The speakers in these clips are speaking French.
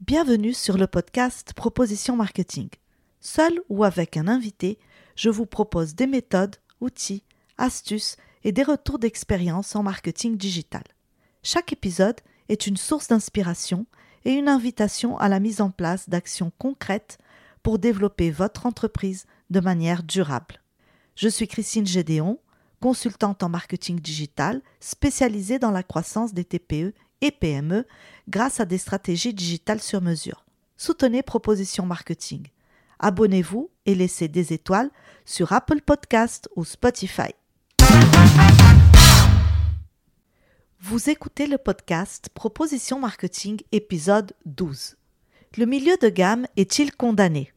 Bienvenue sur le podcast Proposition Marketing. Seul ou avec un invité, je vous propose des méthodes, outils, astuces et des retours d'expérience en marketing digital. Chaque épisode est une source d'inspiration et une invitation à la mise en place d'actions concrètes pour développer votre entreprise de manière durable. Je suis Christine Gédéon, consultante en marketing digital spécialisée dans la croissance des TPE et PME grâce à des stratégies digitales sur mesure. Soutenez Proposition Marketing. Abonnez-vous et laissez des étoiles sur Apple Podcast ou Spotify. Vous écoutez le podcast Proposition Marketing épisode 12. Le milieu de gamme est-il condamné?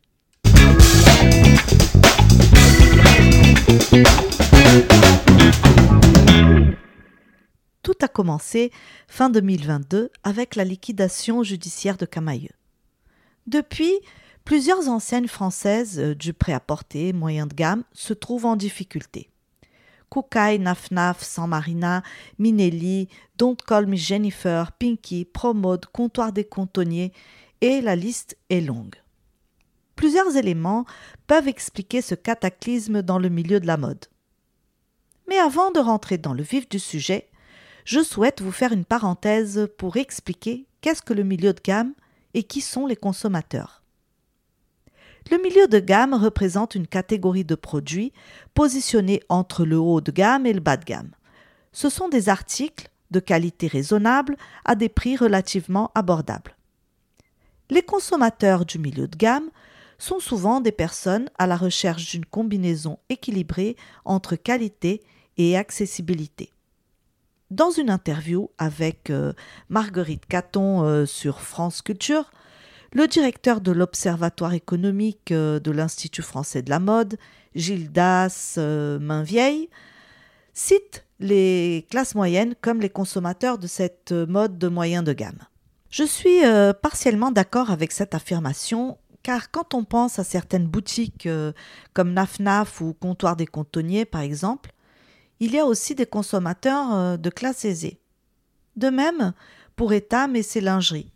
Commencé fin 2022 avec la liquidation judiciaire de Camailleux. Depuis, plusieurs enseignes françaises euh, du prêt-à-porter moyen de gamme se trouvent en difficulté. Koukaï, Nafnaf, San Marina, Minelli, Don't Call Jennifer, Pinky, Promode, Comptoir des Contonniers et la liste est longue. Plusieurs éléments peuvent expliquer ce cataclysme dans le milieu de la mode. Mais avant de rentrer dans le vif du sujet, je souhaite vous faire une parenthèse pour expliquer qu'est-ce que le milieu de gamme et qui sont les consommateurs. Le milieu de gamme représente une catégorie de produits positionnés entre le haut de gamme et le bas de gamme. Ce sont des articles de qualité raisonnable à des prix relativement abordables. Les consommateurs du milieu de gamme sont souvent des personnes à la recherche d'une combinaison équilibrée entre qualité et accessibilité. Dans une interview avec euh, Marguerite Caton euh, sur France Culture, le directeur de l'Observatoire économique euh, de l'Institut français de la mode, Gildas Mainvieille, cite les classes moyennes comme les consommateurs de cette mode de moyen de gamme. Je suis partiellement d'accord avec cette affirmation car quand on pense à certaines boutiques comme Nafnaf ou Comptoir des Contonniers par exemple, il y a aussi des consommateurs euh, de classe aisée. De même pour Etam et ses lingeries.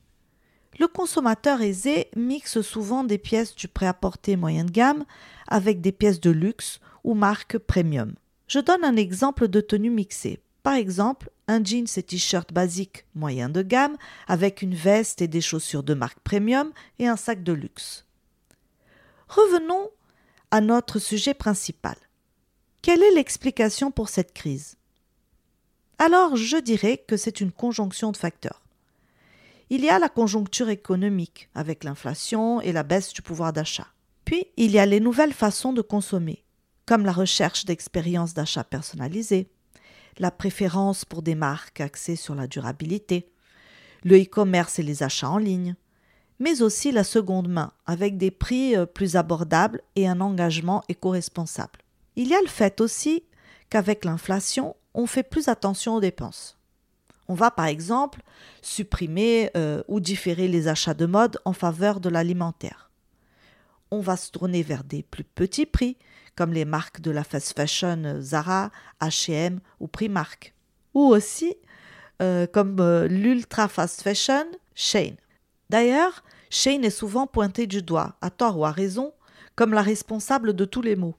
Le consommateur aisé mixe souvent des pièces du prêt-à-porter moyen de gamme avec des pièces de luxe ou marques premium. Je donne un exemple de tenue mixée. Par exemple, un jeans et t-shirt basique moyen de gamme avec une veste et des chaussures de marque premium et un sac de luxe. Revenons à notre sujet principal. Quelle est l'explication pour cette crise? Alors je dirais que c'est une conjonction de facteurs. Il y a la conjoncture économique avec l'inflation et la baisse du pouvoir d'achat. Puis il y a les nouvelles façons de consommer, comme la recherche d'expériences d'achat personnalisées, la préférence pour des marques axées sur la durabilité, le e-commerce et les achats en ligne, mais aussi la seconde main avec des prix euh, plus abordables et un engagement éco-responsable. Il y a le fait aussi qu'avec l'inflation, on fait plus attention aux dépenses. On va par exemple supprimer euh, ou différer les achats de mode en faveur de l'alimentaire. On va se tourner vers des plus petits prix, comme les marques de la fast fashion Zara, HM ou Primark. Ou aussi, euh, comme euh, l'ultra fast fashion Shane. D'ailleurs, Shane est souvent pointé du doigt, à tort ou à raison, comme la responsable de tous les maux.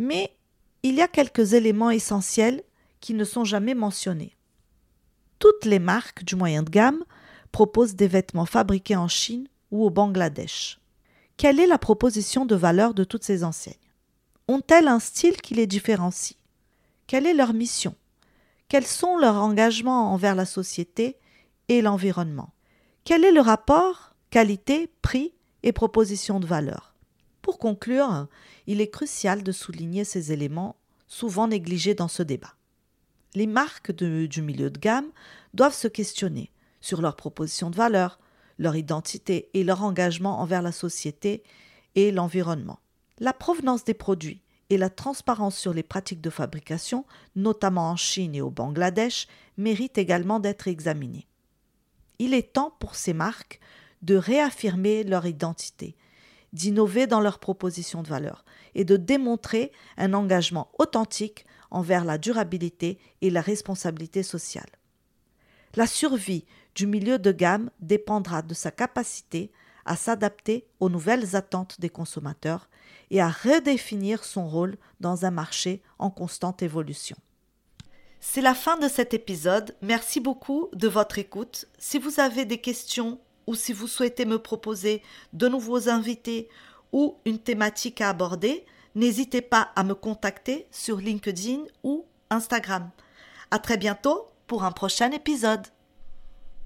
Mais il y a quelques éléments essentiels qui ne sont jamais mentionnés. Toutes les marques du moyen de gamme proposent des vêtements fabriqués en Chine ou au Bangladesh. Quelle est la proposition de valeur de toutes ces enseignes? Ont-elles un style qui les différencie? Quelle est leur mission? Quels sont leurs engagements envers la société et l'environnement? Quel est le rapport qualité, prix et proposition de valeur? Pour conclure, il est crucial de souligner ces éléments souvent négligés dans ce débat. Les marques du milieu de gamme doivent se questionner sur leur proposition de valeur, leur identité et leur engagement envers la société et l'environnement. La provenance des produits et la transparence sur les pratiques de fabrication, notamment en Chine et au Bangladesh, méritent également d'être examinées. Il est temps pour ces marques de réaffirmer leur identité, d'innover dans leurs propositions de valeur et de démontrer un engagement authentique envers la durabilité et la responsabilité sociale. La survie du milieu de gamme dépendra de sa capacité à s'adapter aux nouvelles attentes des consommateurs et à redéfinir son rôle dans un marché en constante évolution. C'est la fin de cet épisode. Merci beaucoup de votre écoute. Si vous avez des questions ou si vous souhaitez me proposer de nouveaux invités ou une thématique à aborder, n'hésitez pas à me contacter sur LinkedIn ou Instagram. À très bientôt pour un prochain épisode.